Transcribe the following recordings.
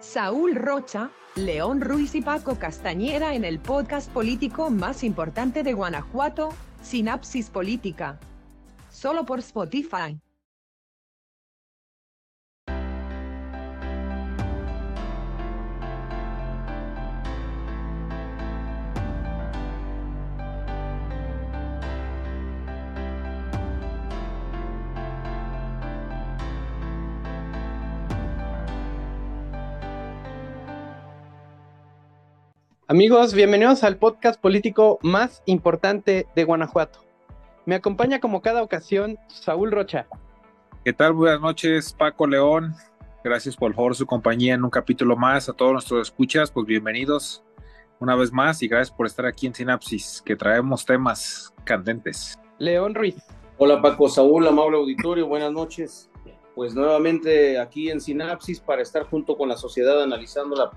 Saúl Rocha, León Ruiz y Paco Castañeda en el podcast político más importante de Guanajuato, Sinapsis Política. Solo por Spotify. Amigos, bienvenidos al podcast político más importante de Guanajuato. Me acompaña como cada ocasión Saúl Rocha. ¿Qué tal? Buenas noches, Paco León. Gracias por favor su compañía en un capítulo más. A todos nuestros escuchas, pues bienvenidos una vez más y gracias por estar aquí en Sinapsis, que traemos temas candentes. León Ruiz. Hola Paco, Saúl, amable auditorio, buenas noches. Pues nuevamente aquí en Sinapsis para estar junto con la sociedad analizando la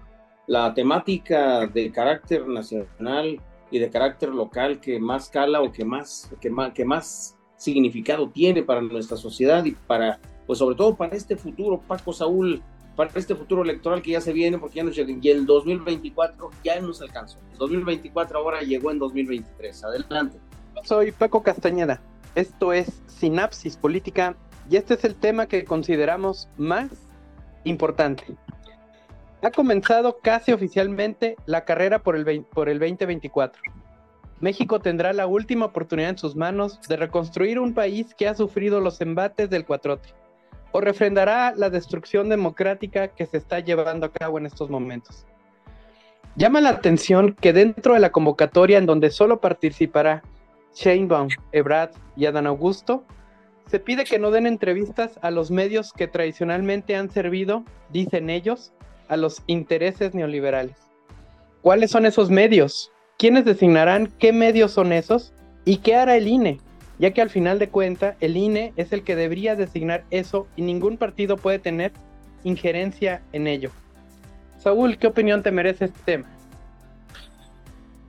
la temática de carácter nacional y de carácter local que más cala o que más, que más, que más significado tiene para nuestra sociedad y para, pues sobre todo para este futuro, Paco Saúl, para este futuro electoral que ya se viene, porque ya nos llega, y el 2024 ya nos alcanzó. El 2024 ahora llegó en 2023. Adelante. Soy Paco Castañeda. Esto es Sinapsis Política y este es el tema que consideramos más importante ha comenzado casi oficialmente la carrera por el, por el 2024. México tendrá la última oportunidad en sus manos de reconstruir un país que ha sufrido los embates del cuatrote, o refrendará la destrucción democrática que se está llevando a cabo en estos momentos. Llama la atención que dentro de la convocatoria en donde solo participará Sheinbaum, Ebrard y Adán Augusto, se pide que no den entrevistas a los medios que tradicionalmente han servido, dicen ellos, a los intereses neoliberales. ¿Cuáles son esos medios? ¿Quiénes designarán qué medios son esos? ¿Y qué hará el INE? Ya que al final de cuentas el INE es el que debería designar eso y ningún partido puede tener injerencia en ello. Saúl, ¿qué opinión te merece este tema?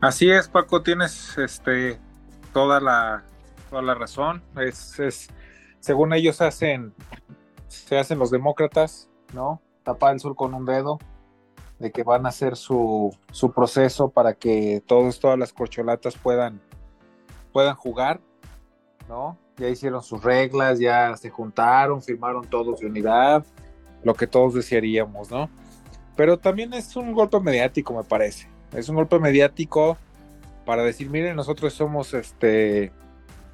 Así es, Paco, tienes este toda la toda la razón. Es, es según ellos hacen se hacen los demócratas, ¿no? Tapar el sol con un dedo, de que van a hacer su, su proceso para que todos, todas las corcholatas puedan, puedan jugar, ¿no? Ya hicieron sus reglas, ya se juntaron, firmaron todos de unidad, lo que todos desearíamos, ¿no? Pero también es un golpe mediático, me parece. Es un golpe mediático para decir, miren, nosotros somos este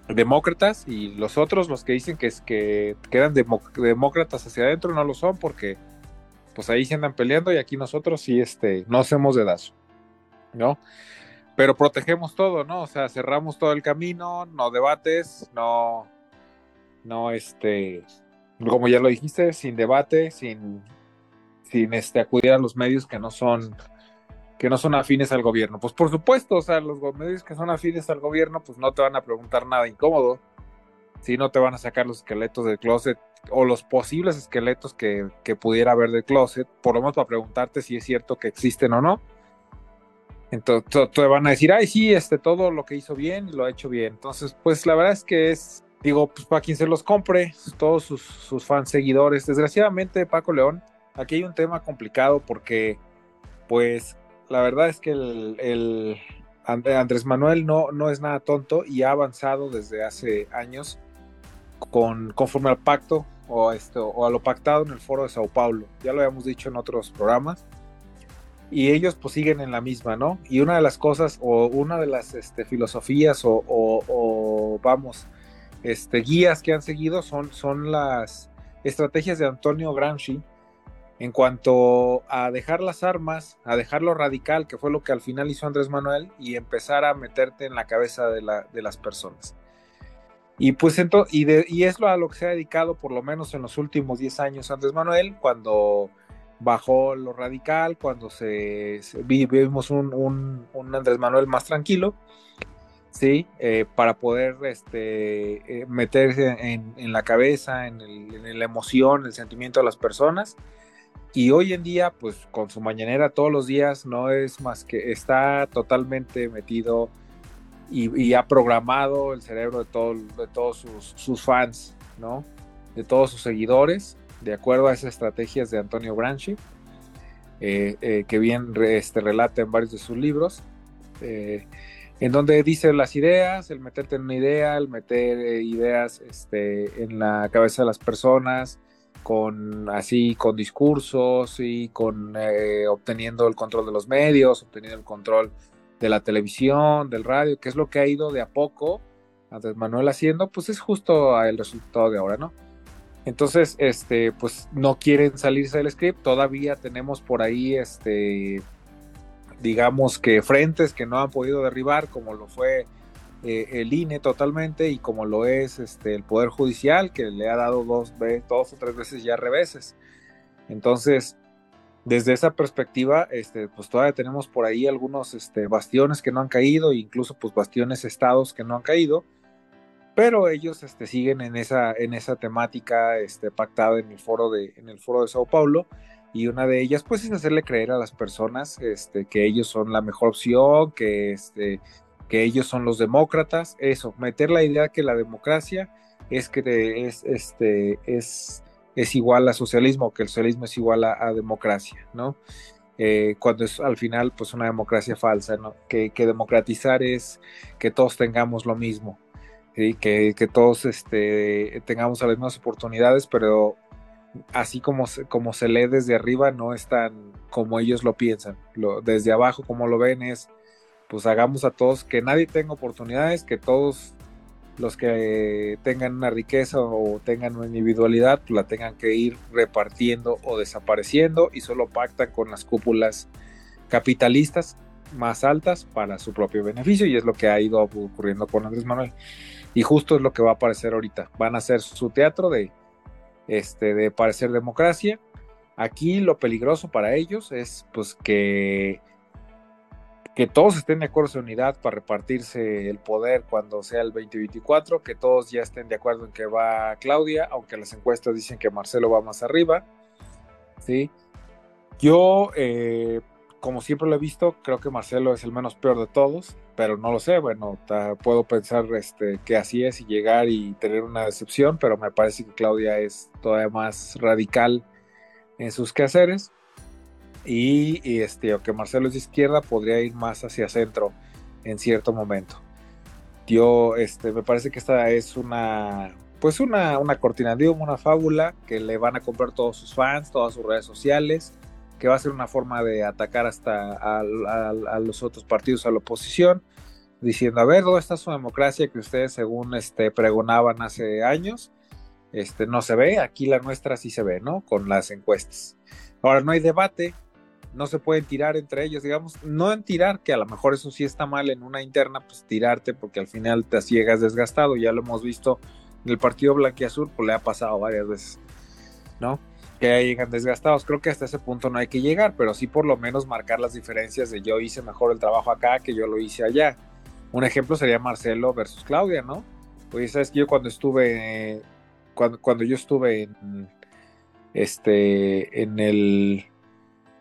demócratas y los otros, los que dicen que, es, que, quedan demócratas hacia adentro, no lo son porque pues ahí se andan peleando y aquí nosotros sí este, no hacemos dedazo, ¿no? Pero protegemos todo, ¿no? O sea, cerramos todo el camino, no debates, no, no, este, como ya lo dijiste, sin debate, sin, sin este, acudir a los medios que no son que no son afines al gobierno. Pues por supuesto, o sea, los medios que son afines al gobierno, pues no te van a preguntar nada incómodo, si no te van a sacar los esqueletos del closet o los posibles esqueletos que, pudiera haber de closet, por lo menos para preguntarte si es cierto que existen o no. Entonces te van a decir, ay, sí, este, todo lo que hizo bien, lo ha hecho bien. Entonces, pues la verdad es que es, digo, pues para quien se los compre, todos sus, fans seguidores. Desgraciadamente, Paco León, aquí hay un tema complicado porque, pues, la verdad es que el, el Andrés Manuel no, no es nada tonto y ha avanzado desde hace años con, conforme al pacto o, esto, o a lo pactado en el foro de Sao Paulo. Ya lo habíamos dicho en otros programas. Y ellos pues siguen en la misma, ¿no? Y una de las cosas o una de las este, filosofías o, vamos, este, guías que han seguido son, son las estrategias de Antonio Gramsci en cuanto a dejar las armas, a dejar lo radical, que fue lo que al final hizo Andrés Manuel, y empezar a meterte en la cabeza de, la, de las personas. Y pues entonces, y, es lo a lo que se ha dedicado por lo menos en los últimos 10 años Andrés Manuel, cuando bajó lo radical, cuando se, vivimos un, Andrés Manuel más tranquilo, sí, eh, para poder este, eh, meterse en, la cabeza, en, en, la emoción, el sentimiento de las personas. Y hoy en día, pues con su mañanera todos los días, no es más que está totalmente metido y, ha programado el cerebro de, de todos sus, fans, ¿no? De todos sus seguidores, de acuerdo a esas estrategias de Antonio Branchi. que bien este, relata en varios de sus libros, en donde dice las ideas, el meterte en una idea, el meter ideas este, en la cabeza de las personas, con así con discursos y con obteniendo el control de los medios, obteniendo el control de la televisión, del radio, que es lo que ha ido de a poco Andrés Manuel haciendo, pues es justo el resultado de ahora, ¿no? Entonces, este, pues no quieren salirse del script, todavía tenemos por ahí, este, digamos que frentes que no han podido derribar, como lo fue eh, el INE totalmente y como lo es este, el Poder Judicial, que le ha dado dos, dos o tres veces ya reveses. Entonces, desde esa perspectiva, este, pues todavía tenemos por ahí algunos este, bastiones que no han caído, incluso pues bastiones estados que no han caído, pero ellos este, siguen en esa, en esa temática este, pactada en el, foro de, en el foro de Sao Paulo, y una de ellas pues es hacerle creer a las personas este, que ellos son la mejor opción, que, este, que ellos son los demócratas, eso, meter la idea que la democracia es que es, este, es es igual a socialismo, que el socialismo es igual a, democracia, ¿no? Eh, cuando es al final pues una democracia falsa, ¿no? Que, democratizar es que todos tengamos lo mismo, que, que, todos este, tengamos las mismas oportunidades, pero así como, como se lee desde arriba, no es tan como ellos lo piensan. Desde abajo, como lo ven, es pues hagamos a todos que nadie tenga oportunidades, que todos los que tengan una riqueza o tengan una individualidad, pues la tengan que ir repartiendo o desapareciendo y solo pactan con las cúpulas capitalistas más altas para su propio beneficio y es lo que ha ido ocurriendo con Andrés Manuel. Y justo es lo que va a aparecer ahorita. Van a hacer su teatro de, este, de parecer democracia. Aquí lo peligroso para ellos es pues que que todos estén de acuerdo en unidad para repartirse el poder cuando sea el 2024, que todos ya estén de acuerdo en que va Claudia, aunque las encuestas dicen que Marcelo va más arriba. ¿sí? Yo, eh, como siempre lo he visto, creo que Marcelo es el menos peor de todos, pero no lo sé, bueno, puedo pensar este, que así es y llegar y tener una decepción, pero me parece que Claudia es todavía más radical en sus quehaceres y, este, o que Marcelo es de izquierda, podría ir más hacia centro en cierto momento. Yo, este, me parece que esta es una, pues una, una cortina de humo, una fábula que le van a comprar todos sus fans, todas sus redes sociales, que va a ser una forma de atacar hasta a, los otros partidos, a la oposición, diciendo, a ver, ¿dónde está su democracia que ustedes según este, pregonaban hace años? Este, no se ve, aquí la nuestra sí se ve, ¿no? Con las encuestas. Ahora no hay debate, no se pueden tirar entre ellos, digamos, no en tirar, que a lo mejor eso sí está mal en una interna, pues tirarte porque al final te llegas desgastado, ya lo hemos visto en el partido blanquiazul, pues le ha pasado varias veces, ¿no? Que ya llegan desgastados, creo que hasta ese punto no hay que llegar, pero sí por lo menos marcar las diferencias de yo hice mejor el trabajo acá que yo lo hice allá. Un ejemplo sería Marcelo versus Claudia, ¿no? Pues sabes que yo cuando estuve, cuando, cuando yo estuve en, este, en el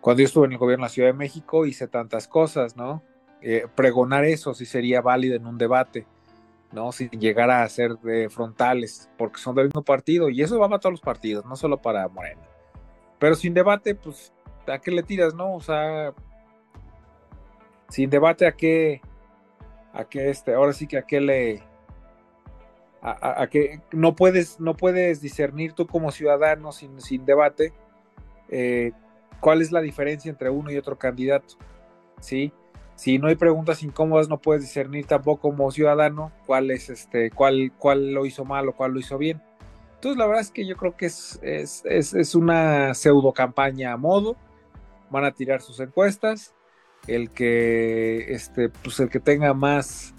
cuando yo estuve en el gobierno de la Ciudad de México hice tantas cosas, ¿no? Eh, pregonar eso sí sería válido en un debate, ¿no? Sin llegar a ser de frontales, porque son del mismo partido y eso va para todos los partidos, no solo para Morena. Pero sin debate, pues, ¿a qué le tiras, no? O sea, sin debate, ¿a qué? ¿A qué este? Ahora sí que a qué le... A, que no puedes, no puedes discernir tú como ciudadano sin, sin debate eh, cuál es la diferencia entre uno y otro candidato, ¿sí? Si no hay preguntas incómodas, no puedes discernir tampoco como ciudadano cuál es este, cuál, cuál lo hizo mal o cuál lo hizo bien. Entonces, la verdad es que yo creo que es, es, es, una pseudo campaña a modo. Van a tirar sus encuestas. El que, este, pues el que tenga más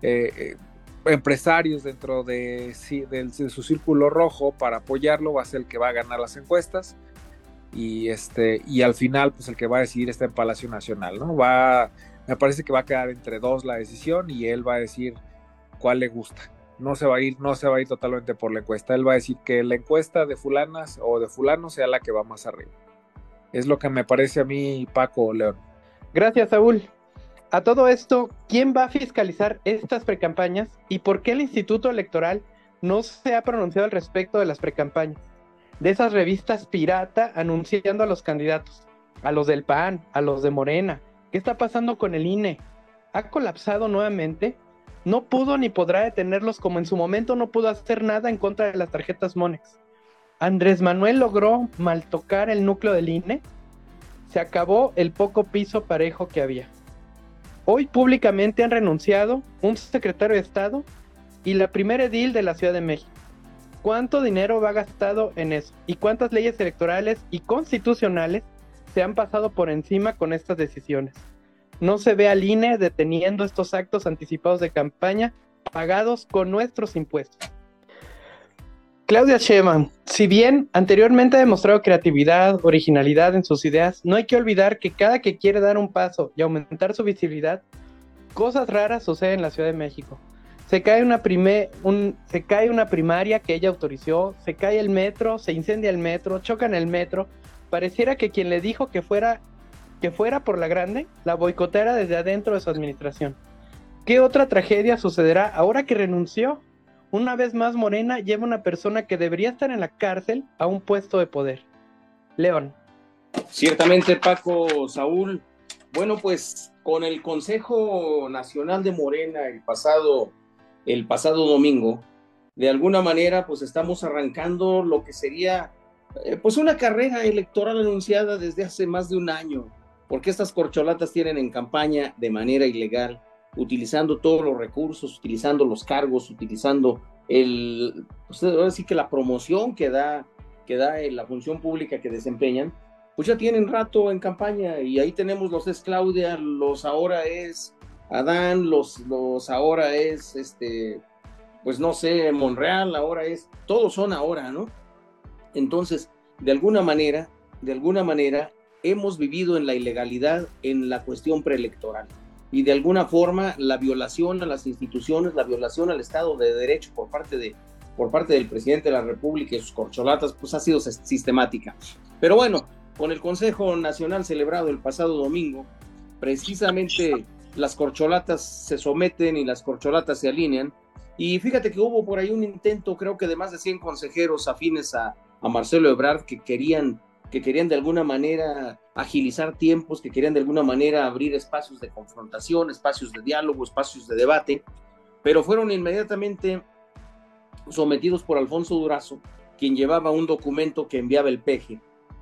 eh, eh, empresarios dentro de, de, de, su círculo rojo para apoyarlo va a ser el que va a ganar las encuestas y este y al final pues el que va a decidir está en Palacio Nacional, ¿no? Va me parece que va a quedar entre dos la decisión y él va a decir cuál le gusta. No se va a ir, no se va a ir totalmente por la encuesta. Él va a decir que la encuesta de fulanas o de fulano sea la que va más arriba. Es lo que me parece a mí, Paco León. Gracias, Saúl. A todo esto, ¿quién va a fiscalizar estas precampañas y por qué el Instituto Electoral no se ha pronunciado al respecto de las precampañas? De esas revistas pirata anunciando a los candidatos. a los del PAN, a los de Morena. ¿Qué está pasando con el INE? ¿Ha colapsado nuevamente? No pudo ni podrá detenerlos como en su momento no pudo hacer nada en contra de las tarjetas Monex. Andrés Manuel logró mal tocar el núcleo del INE. Se acabó el poco piso parejo que había. Hoy públicamente han renunciado un secretario de Estado y la primera edil de la Ciudad de México. ¿Cuánto dinero va gastado en eso? ¿Y cuántas leyes electorales y constitucionales se han pasado por encima con estas decisiones? No se ve al INE deteniendo estos actos anticipados de campaña pagados con nuestros impuestos. Claudia Sheinbaum, si bien anteriormente ha demostrado creatividad, originalidad en sus ideas, no hay que olvidar que cada que quiere dar un paso y aumentar su visibilidad, cosas raras suceden en la Ciudad de México. Se cae una, un, se cae una primaria que ella autorizó, se cae el metro, se incendia el metro, chocan el metro. Pareciera que quien le dijo que fuera, que fuera por la grande, la boicotera desde adentro de su administración. ¿Qué otra tragedia sucederá ahora que renunció una vez más Morena lleva una persona que debería estar en la cárcel a un puesto de poder. León. Ciertamente, Paco, Saúl. Bueno, pues con el Consejo Nacional de Morena el pasado, el pasado domingo, de alguna manera, pues estamos arrancando lo que sería eh, pues una carrera electoral anunciada desde hace más de un año, porque estas corcholatas tienen en campaña de manera ilegal utilizando todos los recursos, utilizando los cargos, utilizando el, pues sí que la promoción que da, que da la función pública que desempeñan, pues ya tienen rato en campaña y ahí tenemos los es Claudia, los ahora es Adán, los, los ahora es este, pues no sé, Monreal, ahora es, todos son ahora, ¿no? Entonces, de alguna manera, de alguna manera, hemos vivido en la ilegalidad en la cuestión preelectoral y de alguna forma la violación a las instituciones, la violación al Estado de Derecho por parte, de, por parte del presidente de la República y sus corcholatas, pues ha sido sistemática. Pero bueno, con el Consejo Nacional celebrado el pasado domingo, precisamente las corcholatas se someten y las corcholatas se alinean. Y fíjate que hubo por ahí un intento, creo que de más de 100 consejeros afines a, a Marcelo Ebrard que querían que querían de alguna manera agilizar tiempos, que querían de alguna manera abrir espacios de confrontación, espacios de diálogo, espacios de debate, pero fueron inmediatamente sometidos por Alfonso Durazo, quien llevaba un documento que enviaba el peje,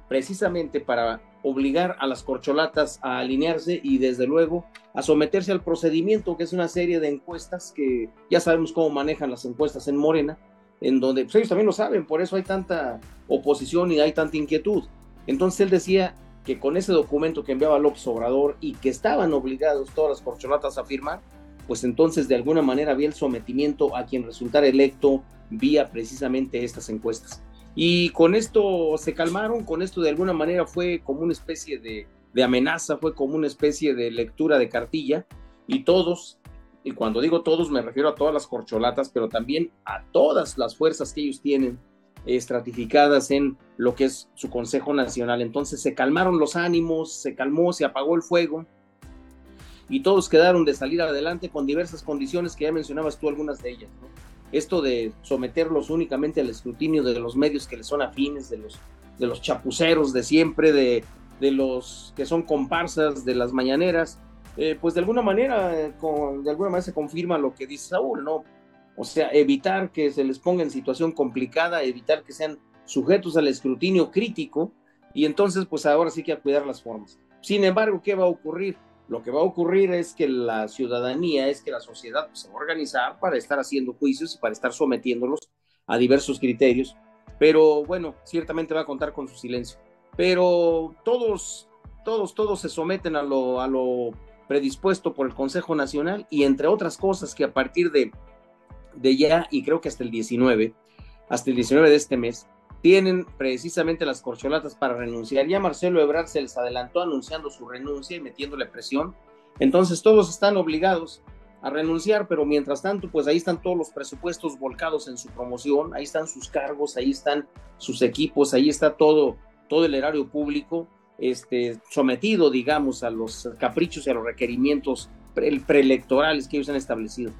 precisamente para obligar a las corcholatas a alinearse y desde luego a someterse al procedimiento, que es una serie de encuestas que ya sabemos cómo manejan las encuestas en Morena, en donde pues ellos también lo saben, por eso hay tanta oposición y hay tanta inquietud. Entonces él decía que con ese documento que enviaba López Obrador y que estaban obligados todas las corcholatas a firmar, pues entonces de alguna manera había el sometimiento a quien resultara electo vía precisamente estas encuestas. Y con esto se calmaron, con esto de alguna manera fue como una especie de, amenaza, fue como una especie de lectura de cartilla y todos, y cuando digo todos me refiero a todas las corcholatas, pero también a todas las fuerzas que ellos tienen estratificadas en lo que es su Consejo Nacional. Entonces se calmaron los ánimos, se calmó, se apagó el fuego y todos quedaron de salir adelante con diversas condiciones que ya mencionabas tú algunas de ellas. Esto de someterlos únicamente al escrutinio de los medios que les son afines, de los, de los chapuceros de siempre, de, de los que son comparsas de las mañaneras, eh, pues de alguna manera, con, de alguna manera se confirma lo que dice Saúl, ¿no? O sea, evitar que se les ponga en situación complicada, evitar que sean sujetos al escrutinio crítico y entonces pues ahora sí que a cuidar las formas. Sin embargo, ¿qué va a ocurrir? Lo que va a ocurrir es que la ciudadanía, es que la sociedad se va a organizar para estar haciendo juicios y para estar sometiéndolos a diversos criterios, pero bueno, ciertamente va a contar con su silencio. Pero todos, todos, todos se someten a lo, a lo predispuesto por el Consejo Nacional y entre otras cosas que a partir de de ya, y creo que hasta el 19, hasta el 19 de este mes, tienen precisamente las corcholatas para renunciar. Ya Marcelo Ebrard se les adelantó anunciando su renuncia y metiéndole presión. Entonces todos están obligados a renunciar, pero mientras tanto, pues ahí están todos los presupuestos volcados en su promoción, ahí están sus cargos, ahí están sus equipos, ahí está todo, todo el erario público este, sometido, digamos, a los caprichos y a los requerimientos preelectorales que ellos han establecido.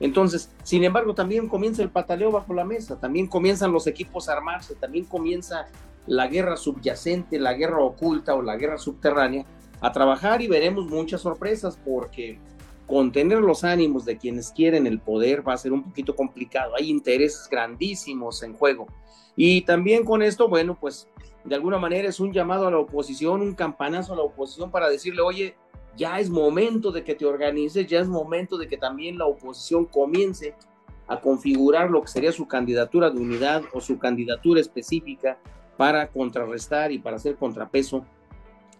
Entonces, sin embargo, también comienza el pataleo bajo la mesa, también comienzan los equipos a armarse, también comienza la guerra subyacente, la guerra oculta o la guerra subterránea, a trabajar y veremos muchas sorpresas porque contener los ánimos de quienes quieren el poder va a ser un poquito complicado. Hay intereses grandísimos en juego. Y también con esto, bueno, pues de alguna manera es un llamado a la oposición, un campanazo a la oposición para decirle, oye, ya es momento de que te organices, ya es momento de que también la oposición comience a configurar lo que sería su candidatura de unidad o su candidatura específica para contrarrestar y para hacer contrapeso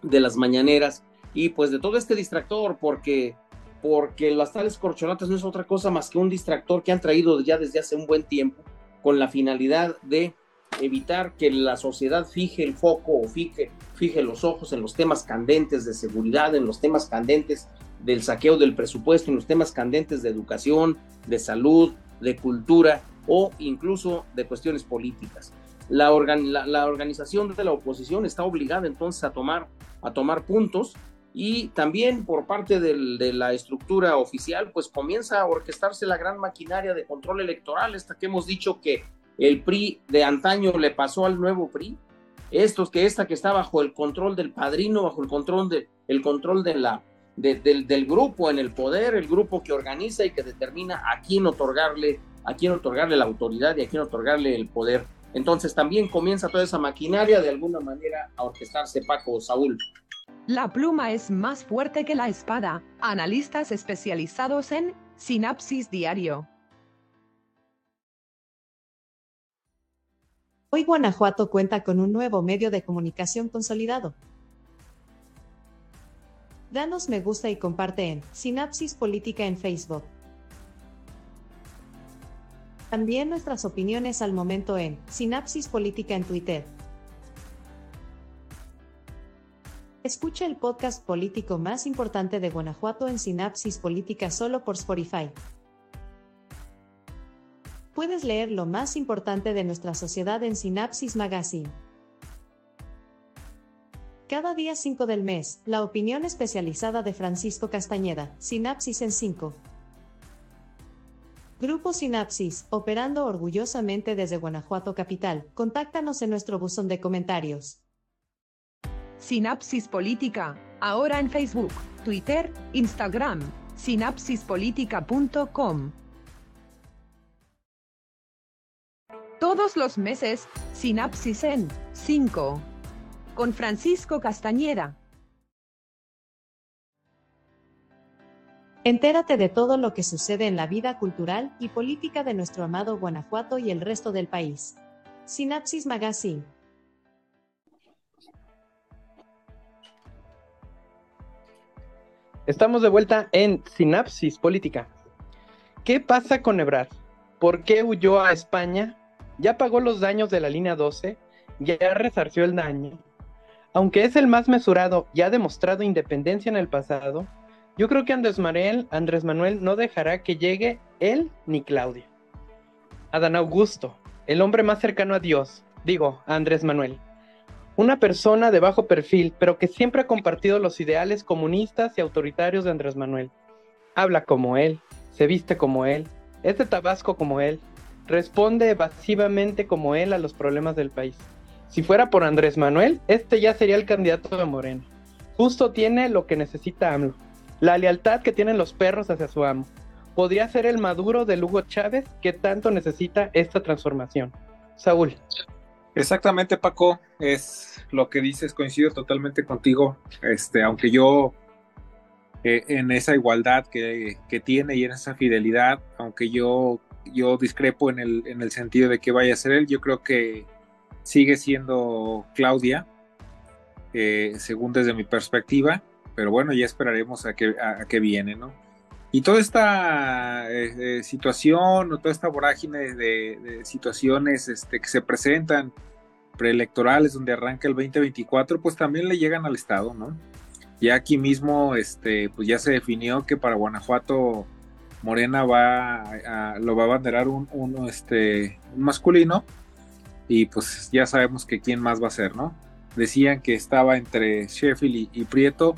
de las mañaneras. Y pues de todo este distractor, porque porque las tales corcholatas no es otra cosa más que un distractor que han traído ya desde hace un buen tiempo con la finalidad de evitar que la sociedad fije el foco o fije, fije los ojos en los temas candentes de seguridad, en los temas candentes del saqueo del presupuesto, en los temas candentes de educación, de salud, de cultura o incluso de cuestiones políticas. La, la, organización de la oposición está obligada entonces a tomar, a tomar puntos y también por parte de la estructura oficial, pues comienza a orquestarse la gran maquinaria de control electoral, hasta que hemos dicho que el PRI de antaño le pasó al nuevo PRI, estos que esta que está bajo el control del padrino, bajo el control de, el control de la, del, del, grupo en el poder, el grupo que organiza y que determina a quién otorgarle, a quién otorgarle la autoridad y a quién otorgarle el poder. Entonces también comienza toda esa maquinaria de alguna manera a orquestarse Paco Saúl. La pluma es más fuerte que la espada. Analistas especializados en Sinapsis Diario. Hoy Guanajuato cuenta con un nuevo medio de comunicación consolidado. Danos me gusta y comparte en Sinapsis Política en Facebook. También nuestras opiniones al momento en Sinapsis Política en Twitter. Escucha el podcast político más importante de Guanajuato en Sinapsis Política solo por Spotify. Puedes leer lo más importante de nuestra sociedad en Sinapsis Magazine. Cada día 5 del mes, la opinión especializada de Francisco Castañeda, Sinapsis en 5. Grupo Sinapsis, operando orgullosamente desde Guanajuato Capital. Contáctanos en nuestro buzón de comentarios. Sinapsis Política, ahora en Facebook, Twitter, Instagram, sinapsispolitica.com. Todos los meses, Sinapsis en 5. Con Francisco Castañeda. Entérate de todo lo que sucede en la vida cultural y política de nuestro amado Guanajuato y el resto del país. Sinapsis Magazine. Estamos de vuelta en Sinapsis Política. ¿Qué pasa con Ebrard? ¿Por qué huyó a España? ¿Ya pagó los daños de la línea 12? ¿Ya resarció el daño? Aunque es el más mesurado y ha demostrado independencia en el pasado, yo creo que Andrés Manuel, Andrés Manuel no dejará que llegue él ni Claudia. Adán Augusto, el hombre más cercano a Dios, digo, a Andrés Manuel una persona de bajo perfil, pero que siempre ha compartido los ideales comunistas y autoritarios de Andrés Manuel. Habla como él, se viste como él, es de Tabasco como él, responde evasivamente como él a los problemas del país. Si fuera por Andrés Manuel, este ya sería el candidato de Moreno. Justo tiene lo que necesita AMLO, la lealtad que tienen los perros hacia su amo. Podría ser el maduro de Hugo Chávez que tanto necesita esta transformación. Saúl. Exactamente, Paco, es lo que dices, coincido totalmente contigo, este, aunque yo eh, en esa igualdad que, tiene y en esa fidelidad, aunque yo, yo discrepo en el, en el sentido de que vaya a ser él, yo creo que sigue siendo Claudia, eh, según desde mi perspectiva, pero bueno, ya esperaremos a que, a que viene, ¿no? Y toda esta eh, eh, situación o toda esta vorágine de, situaciones este, que se presentan preelectorales donde arranca el 2024, pues también le llegan al Estado, ¿no? Ya aquí mismo, este, pues ya se definió que para Guanajuato Morena va a, lo va a abanderar un, este, un masculino y pues ya sabemos que quién más va a ser, ¿no? Decían que estaba entre Sheffield y Prieto,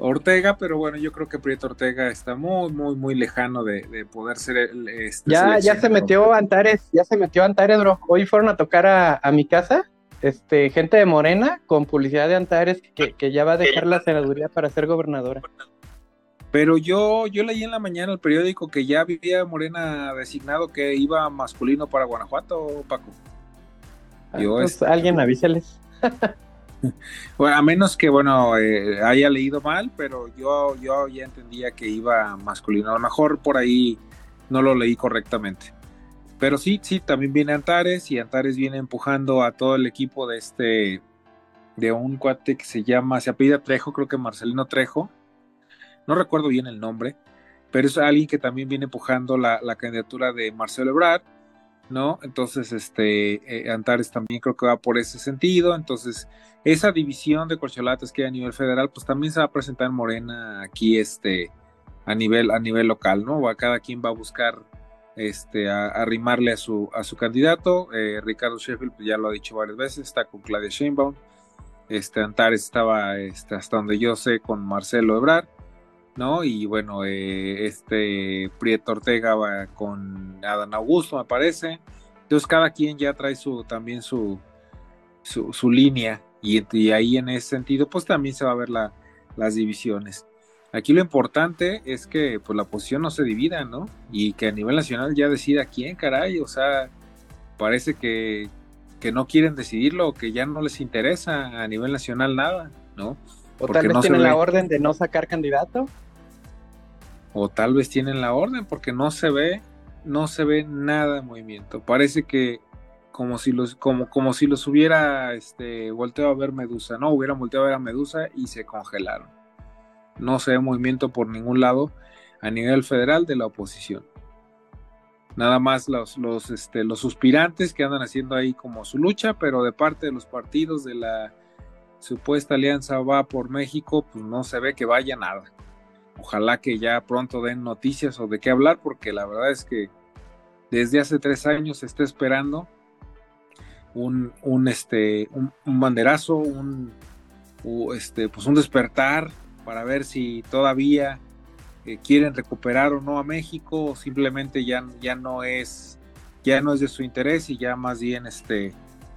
Ortega, pero bueno, yo creo que Prieto Ortega está muy, muy, muy lejano de, poder ser el, este Ya, ya se metió Antares, ya se metió Antares, bro. Hoy fueron a tocar a, mi casa este, gente de Morena con publicidad de Antares que, que ya va a dejar la senaduría para ser gobernadora. Pero yo, yo leí en la mañana el periódico que ya vivía Morena designado que iba masculino para Guanajuato, Paco. Ah, pues, este, alguien avíseles. bueno, a menos que, bueno, eh, haya leído mal, pero yo, yo ya entendía que iba masculino. A lo mejor por ahí no lo leí correctamente. Pero sí, sí, también viene Antares y Antares viene empujando a todo el equipo de este, de un cuate que se llama, se apellida Trejo, creo que Marcelino Trejo, no recuerdo bien el nombre, pero es alguien que también viene empujando la, candidatura de Marcelo Ebrard, ¿no? Entonces, este, eh, Antares también creo que va por ese sentido, entonces, esa división de corcholatas que hay a nivel federal, pues también se va a presentar en Morena aquí, este, a nivel, a nivel local, ¿no? A cada quien va a buscar, este, a, arrimarle a su, a su candidato, eh, Ricardo Sheffield, pues ya lo ha dicho varias veces, está con Claudia Sheinbaum, este, Antares estaba, este, hasta donde yo sé, con Marcelo Ebrard, ¿no? Y bueno, eh, este Prieto Ortega va con Adán Augusto, me parece. Entonces cada quien ya trae su también su, su, línea y, ahí en ese sentido pues también se va a ver la, las divisiones. Aquí lo importante es que pues la posición no se divida, ¿no? Y que a nivel nacional ya decida quién, caray, o sea, parece que, que no quieren decidirlo, que ya no les interesa a nivel nacional nada, ¿no? O tal vez tienen la orden de no sacar candidato. O tal vez tienen la orden porque no se ve, no se ve nada de movimiento. Parece que como si los, como, como si los hubiera este, volteado a ver Medusa, ¿no? Hubieran volteado a ver a Medusa y se congelaron. No se ve movimiento por ningún lado a nivel federal de la oposición. Nada más los, los, este, los suspirantes que andan haciendo ahí como su lucha, pero de parte de los partidos de la supuesta alianza va por México, pues no se ve que vaya nada. Ojalá que ya pronto den noticias o de qué hablar, porque la verdad es que desde hace tres años se está esperando un, un este, un, banderazo, un, este, pues un despertar para ver si todavía eh, quieren recuperar o no a México, o simplemente ya, ya no es, ya no es de su interés y ya más bien este,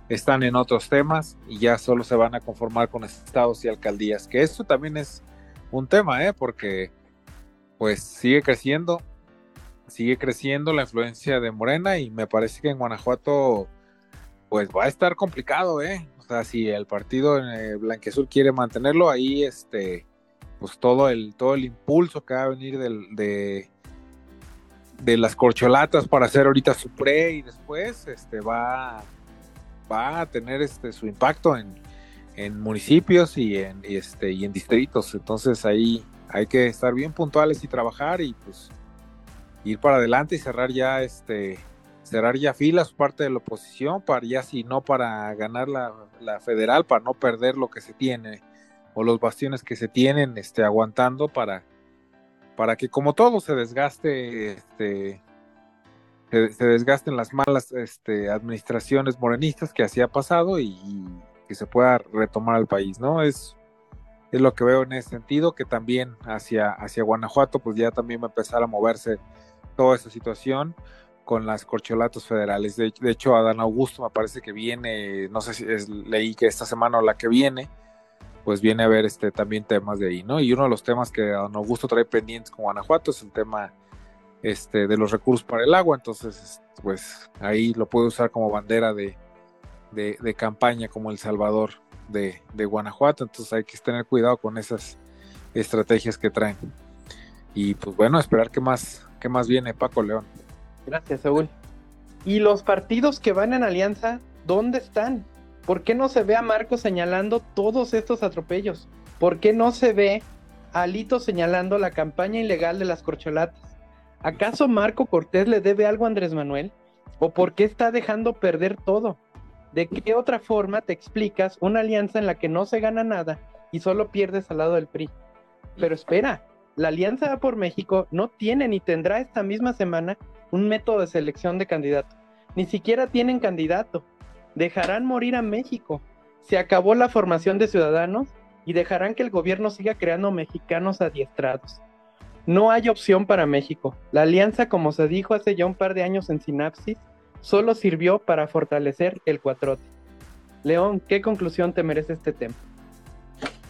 están en otros temas y ya solo se van a conformar con estados y alcaldías, que esto también es un tema, ¿eh? porque pues sigue creciendo, sigue creciendo la influencia de Morena y me parece que en Guanajuato pues va a estar complicado, ¿eh? O sea, si el partido eh, Blanquezul quiere mantenerlo ahí, este, pues todo el, todo el impulso que va a venir de, de las corcholatas para hacer ahorita su pre y después, este, va va a tener este su impacto en, municipios y en este y en distritos. Entonces ahí hay que estar bien puntuales y trabajar y pues ir para adelante y cerrar ya este cerrar ya filas parte de la oposición para ya si no para ganar la, la, federal para no perder lo que se tiene o los bastiones que se tienen este aguantando para para que como todo se desgaste este se, desgasten las malas este, administraciones morenistas que así ha pasado y, que se pueda retomar al país, ¿no? Es, es lo que veo en ese sentido, que también hacia, hacia Guanajuato, pues ya también va a empezar a moverse toda esa situación con las corcholatos federales. De, hecho, Adán Augusto me parece que viene, no sé si es, leí que esta semana o la que viene, pues viene a ver este, también temas de ahí, ¿no? Y uno de los temas que Adán Augusto trae pendientes con Guanajuato es el tema este, de los recursos para el agua, entonces pues ahí lo puede usar como bandera de, de, campaña como El Salvador de, de, Guanajuato, entonces hay que tener cuidado con esas estrategias que traen. Y pues bueno, esperar qué más, qué más viene Paco León. Gracias, Saúl. ¿Y los partidos que van en alianza, dónde están? ¿Por qué no se ve a Marcos señalando todos estos atropellos? ¿Por qué no se ve a Alito señalando la campaña ilegal de las corcholatas? ¿Acaso Marco Cortés le debe algo a Andrés Manuel? ¿O por qué está dejando perder todo? ¿De qué otra forma te explicas una alianza en la que no se gana nada y solo pierdes al lado del PRI? Pero espera, la Alianza por México no tiene ni tendrá esta misma semana un método de selección de candidato. Ni siquiera tienen candidato. Dejarán morir a México. Se acabó la formación de ciudadanos y dejarán que el gobierno siga creando mexicanos adiestrados. No hay opción para México. La alianza, como se dijo hace ya un par de años en Sinapsis, solo sirvió para fortalecer el cuatrote. León, ¿qué conclusión te merece este tema?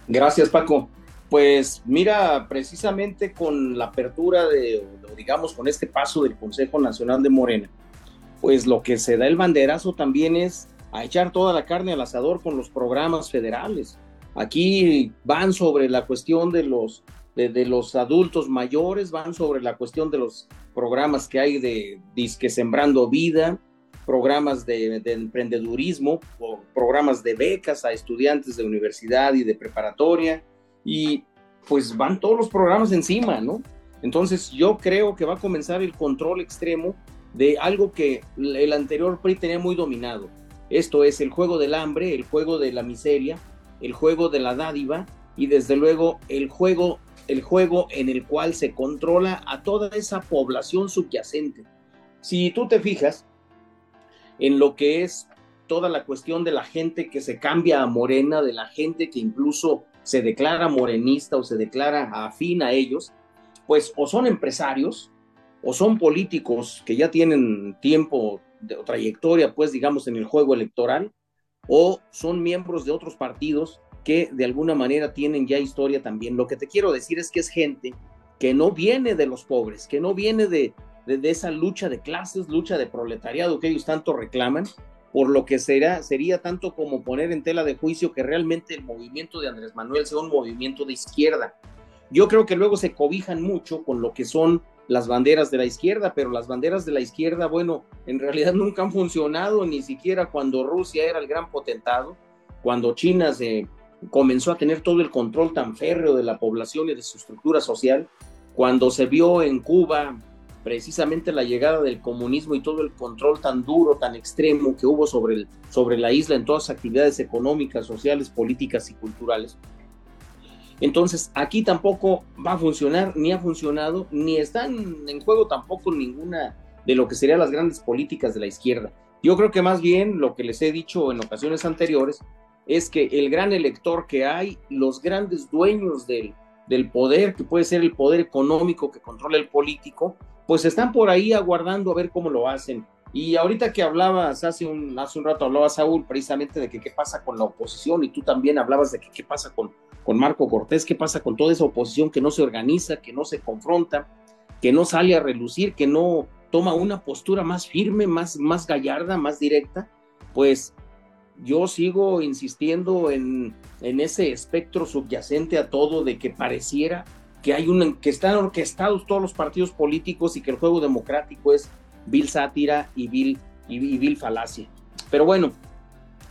Gracias, Paco. Pues mira, precisamente con la apertura de, digamos, con este paso del Consejo Nacional de Morena, pues lo que se da el banderazo también es a echar toda la carne al asador con los programas federales. Aquí van sobre la cuestión de los, de, los adultos mayores, van sobre la cuestión de los programas que hay de Disque Sembrando Vida, programas de, de emprendedurismo, programas de becas a estudiantes de universidad y de preparatoria, y pues van todos los programas encima, ¿no? Entonces yo creo que va a comenzar el control extremo de algo que el anterior PRI tenía muy dominado. Esto es el juego del hambre, el juego de la miseria, el juego de la dádiva y desde luego el juego, el juego en el cual se controla a toda esa población subyacente. Si tú te fijas en lo que es toda la cuestión de la gente que se cambia a morena, de la gente que incluso se declara morenista o se declara afín a ellos, pues o son empresarios o son políticos que ya tienen tiempo de trayectoria, pues digamos, en el juego electoral, o son miembros de otros partidos que de alguna manera tienen ya historia también. Lo que te quiero decir es que es gente que no viene de los pobres, que no viene de, de, esa lucha de clases, lucha de proletariado que ellos tanto reclaman, por lo que será, sería tanto como poner en tela de juicio que realmente el movimiento de Andrés Manuel sea un movimiento de izquierda. Yo creo que luego se cobijan mucho con lo que son las banderas de la izquierda, pero las banderas de la izquierda, bueno, en realidad nunca han funcionado, ni siquiera cuando Rusia era el gran potentado, cuando China se comenzó a tener todo el control tan férreo de la población y de su estructura social, cuando se vio en Cuba precisamente la llegada del comunismo y todo el control tan duro, tan extremo que hubo sobre, el, sobre la isla en todas las actividades económicas, sociales, políticas y culturales. Entonces, aquí tampoco va a funcionar, ni ha funcionado, ni están en juego tampoco ninguna de lo que serían las grandes políticas de la izquierda. Yo creo que más bien lo que les he dicho en ocasiones anteriores es que el gran elector que hay, los grandes dueños del, del poder, que puede ser el poder económico que controla el político, pues están por ahí aguardando a ver cómo lo hacen. Y ahorita que hablabas, hace un, hace un rato hablaba Saúl precisamente de que qué pasa con la oposición y tú también hablabas de que qué pasa con, con Marco Cortés, qué pasa con toda esa oposición que no se organiza, que no se confronta, que no sale a relucir, que no toma una postura más firme, más, más gallarda, más directa, pues yo sigo insistiendo en, en ese espectro subyacente a todo de que pareciera que hay un que están orquestados todos los partidos políticos y que el juego democrático es vil sátira y vil, y, vil falacia. Pero bueno,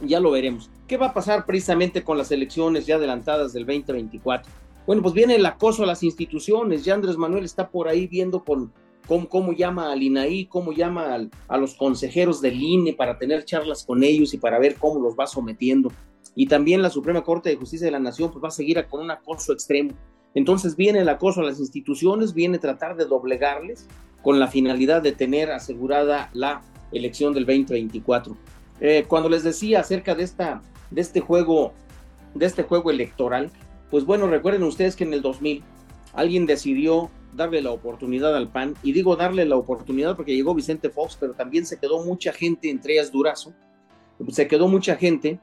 ya lo veremos. ¿Qué va a pasar precisamente con las elecciones ya adelantadas del 2024? Bueno, pues viene el acoso a las instituciones. Ya Andrés Manuel está por ahí viendo con, cómo, llama al INAI, cómo llama a los consejeros del INE para tener charlas con ellos y para ver cómo los va sometiendo. Y también la Suprema Corte de Justicia de la Nación pues va a seguir con un acoso extremo. Entonces viene el acoso a las instituciones, viene tratar de doblegarles con la finalidad de tener asegurada la elección del 2024. Eh, cuando les decía acerca de, esta, de, este juego, de este juego electoral, pues bueno, recuerden ustedes que en el 2000 alguien decidió darle la oportunidad al PAN, y digo darle la oportunidad porque llegó Vicente Fox, pero también se quedó mucha gente, entre ellas Durazo, se quedó mucha gente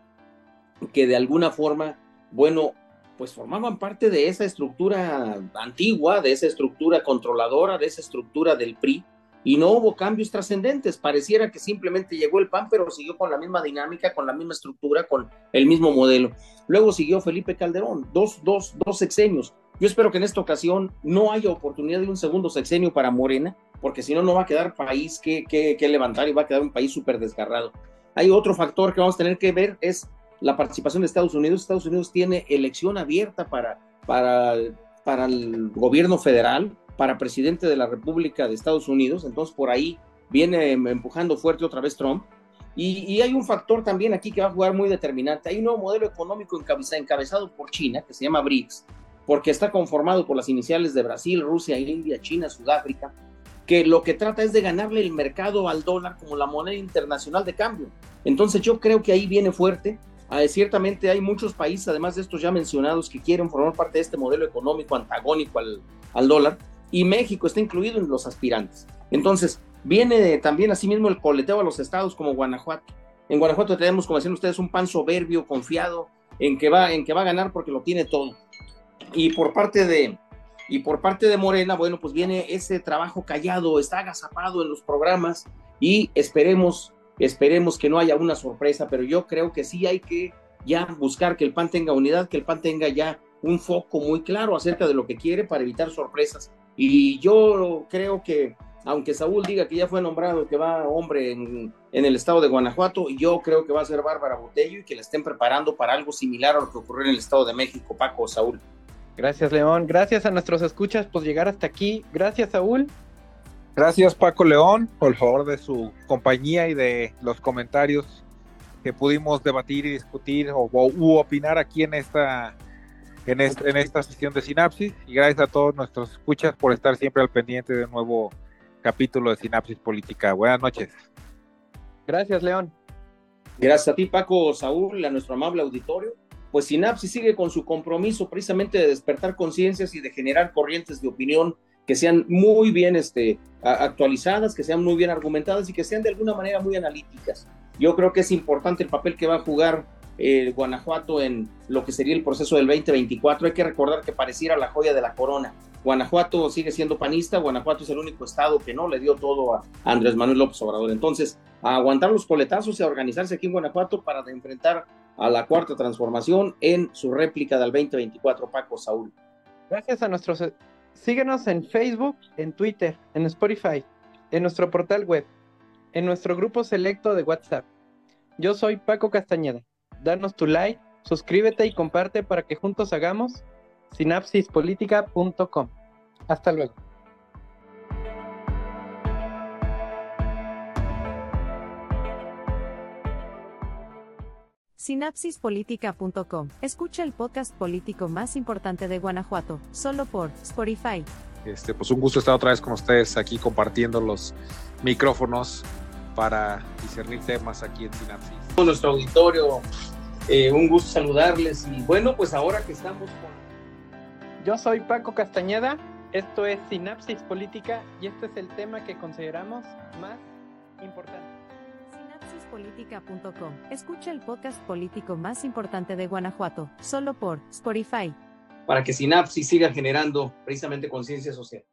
que de alguna forma, bueno, pues formaban parte de esa estructura antigua, de esa estructura controladora, de esa estructura del PRI, y no hubo cambios trascendentes. Pareciera que simplemente llegó el PAN, pero siguió con la misma dinámica, con la misma estructura, con el mismo modelo. Luego siguió Felipe Calderón, dos, dos, dos sexenios. Yo espero que en esta ocasión no haya oportunidad de un segundo sexenio para Morena, porque si no, no va a quedar país que, que, que levantar y va a quedar un país súper desgarrado. Hay otro factor que vamos a tener que ver, es la participación de Estados Unidos. Estados Unidos tiene elección abierta para, para, para el gobierno federal, para presidente de la República de Estados Unidos. Entonces, por ahí viene empujando fuerte otra vez Trump. Y, hay un factor también aquí que va a jugar muy determinante. Hay un nuevo modelo económico encabezado por China, que se llama BRICS, porque está conformado por las iniciales de Brasil, Rusia, India, China, Sudáfrica, que lo que trata es de ganarle el mercado al dólar como la moneda internacional de cambio. Entonces yo creo que ahí viene fuerte Ah, ciertamente hay muchos países, además de estos ya mencionados, que quieren formar parte de este modelo económico antagónico al, al dólar, y México está incluido en los aspirantes. Entonces, viene también asimismo el coleteo a los estados como Guanajuato. En Guanajuato tenemos, como decían ustedes, un pan soberbio, confiado, en que va, en que va a ganar porque lo tiene todo. Y por parte de, y por parte de Morena, bueno, pues viene ese trabajo callado, está agazapado en los programas y esperemos, esperemos que no haya una sorpresa, pero yo creo que sí hay que ya buscar que el PAN tenga unidad, que el PAN tenga ya un foco muy claro acerca de lo que quiere para evitar sorpresas. Y yo creo que, aunque Saúl diga que ya fue nombrado, que va hombre en, en el estado de Guanajuato, yo creo que va a ser Bárbara Botello y que la estén preparando para algo similar a lo que ocurrió en el estado de México, Paco, Saúl. Gracias, León. Gracias a nuestros escuchas por llegar hasta aquí. Gracias, Saúl. Gracias, Paco León, por favor de su compañía y de los comentarios que pudimos debatir y discutir o, u opinar aquí en esta en, en esta sesión de Sinapsis y gracias a todos nuestros escuchas por estar siempre al pendiente de un nuevo capítulo de Sinapsis Política. Buenas noches. Gracias, León. Gracias a ti, Paco, Saúl, a nuestro amable auditorio. Pues Sinapsis sigue con su compromiso precisamente de despertar conciencias y de generar corrientes de opinión que sean muy bien este, actualizadas, que sean muy bien argumentadas y que sean de alguna manera muy analíticas. Yo creo que es importante el papel que va a jugar eh, Guanajuato en lo que sería el proceso del 2024. Hay que recordar que pareciera la joya de la corona. Guanajuato sigue siendo panista, Guanajuato es el único estado que no le dio todo a Andrés Manuel López Obrador. Entonces, aguantar los coletazos y organizarse aquí en Guanajuato para enfrentar a la cuarta transformación en su réplica del 2024, Paco Saúl. Gracias a nuestros... Síguenos en Facebook, en Twitter, en Spotify, en nuestro portal web, en nuestro grupo selecto de WhatsApp. Yo soy Paco Castañeda danos tu like, suscríbete y comparte para que juntos hagamos sinapsispolitica.com. Hasta luego. Sinapsispolitica.com. Escucha el podcast político más importante de Guanajuato, solo por Spotify. Este, pues un gusto estar otra vez con ustedes aquí compartiendo los micrófonos para discernir temas aquí en Sinapsis. Nuestro auditorio, eh, un gusto saludarles y bueno, pues ahora que estamos con... Yo soy Paco Castañeda, esto es Sinapsis Política y este es el tema que consideramos más importante. Escucha el podcast político más importante de Guanajuato, solo por Spotify. Para que Sinapsis siga generando precisamente conciencia social.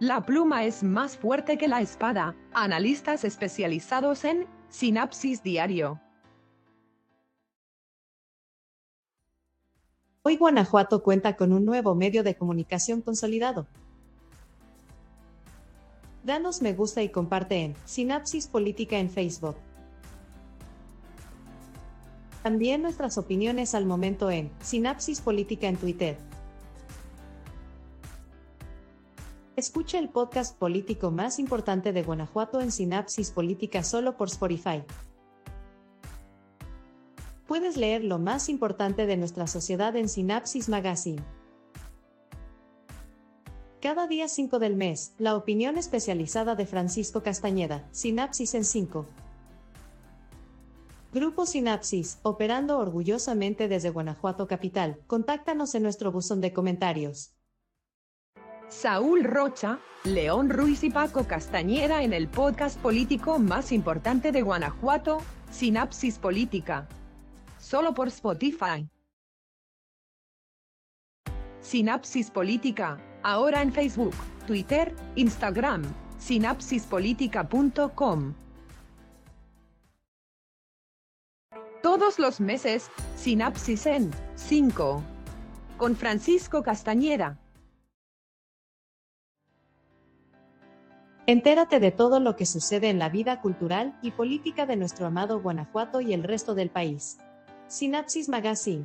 La pluma es más fuerte que la espada. Analistas especializados en Sinapsis Diario. Hoy Guanajuato cuenta con un nuevo medio de comunicación consolidado. Danos me gusta y comparte en Sinapsis Política en Facebook. También nuestras opiniones al momento en Sinapsis Política en Twitter. Escucha el podcast político más importante de Guanajuato en Sinapsis Política solo por Spotify. Puedes leer lo más importante de nuestra sociedad en Sinapsis Magazine. Cada día 5 del mes, la opinión especializada de Francisco Castañeda, Sinapsis en 5. Grupo Sinapsis, operando orgullosamente desde Guanajuato Capital. Contáctanos en nuestro buzón de comentarios. Saúl Rocha, León Ruiz y Paco Castañeda en el podcast político más importante de Guanajuato, Sinapsis Política. Solo por Spotify. Sinapsis Política, ahora en Facebook, Twitter, Instagram, sinapsispolitica.com. Todos los meses, Sinapsis en 5. Con Francisco Castañeda. Entérate de todo lo que sucede en la vida cultural y política de nuestro amado Guanajuato y el resto del país. Sinapsis Magazine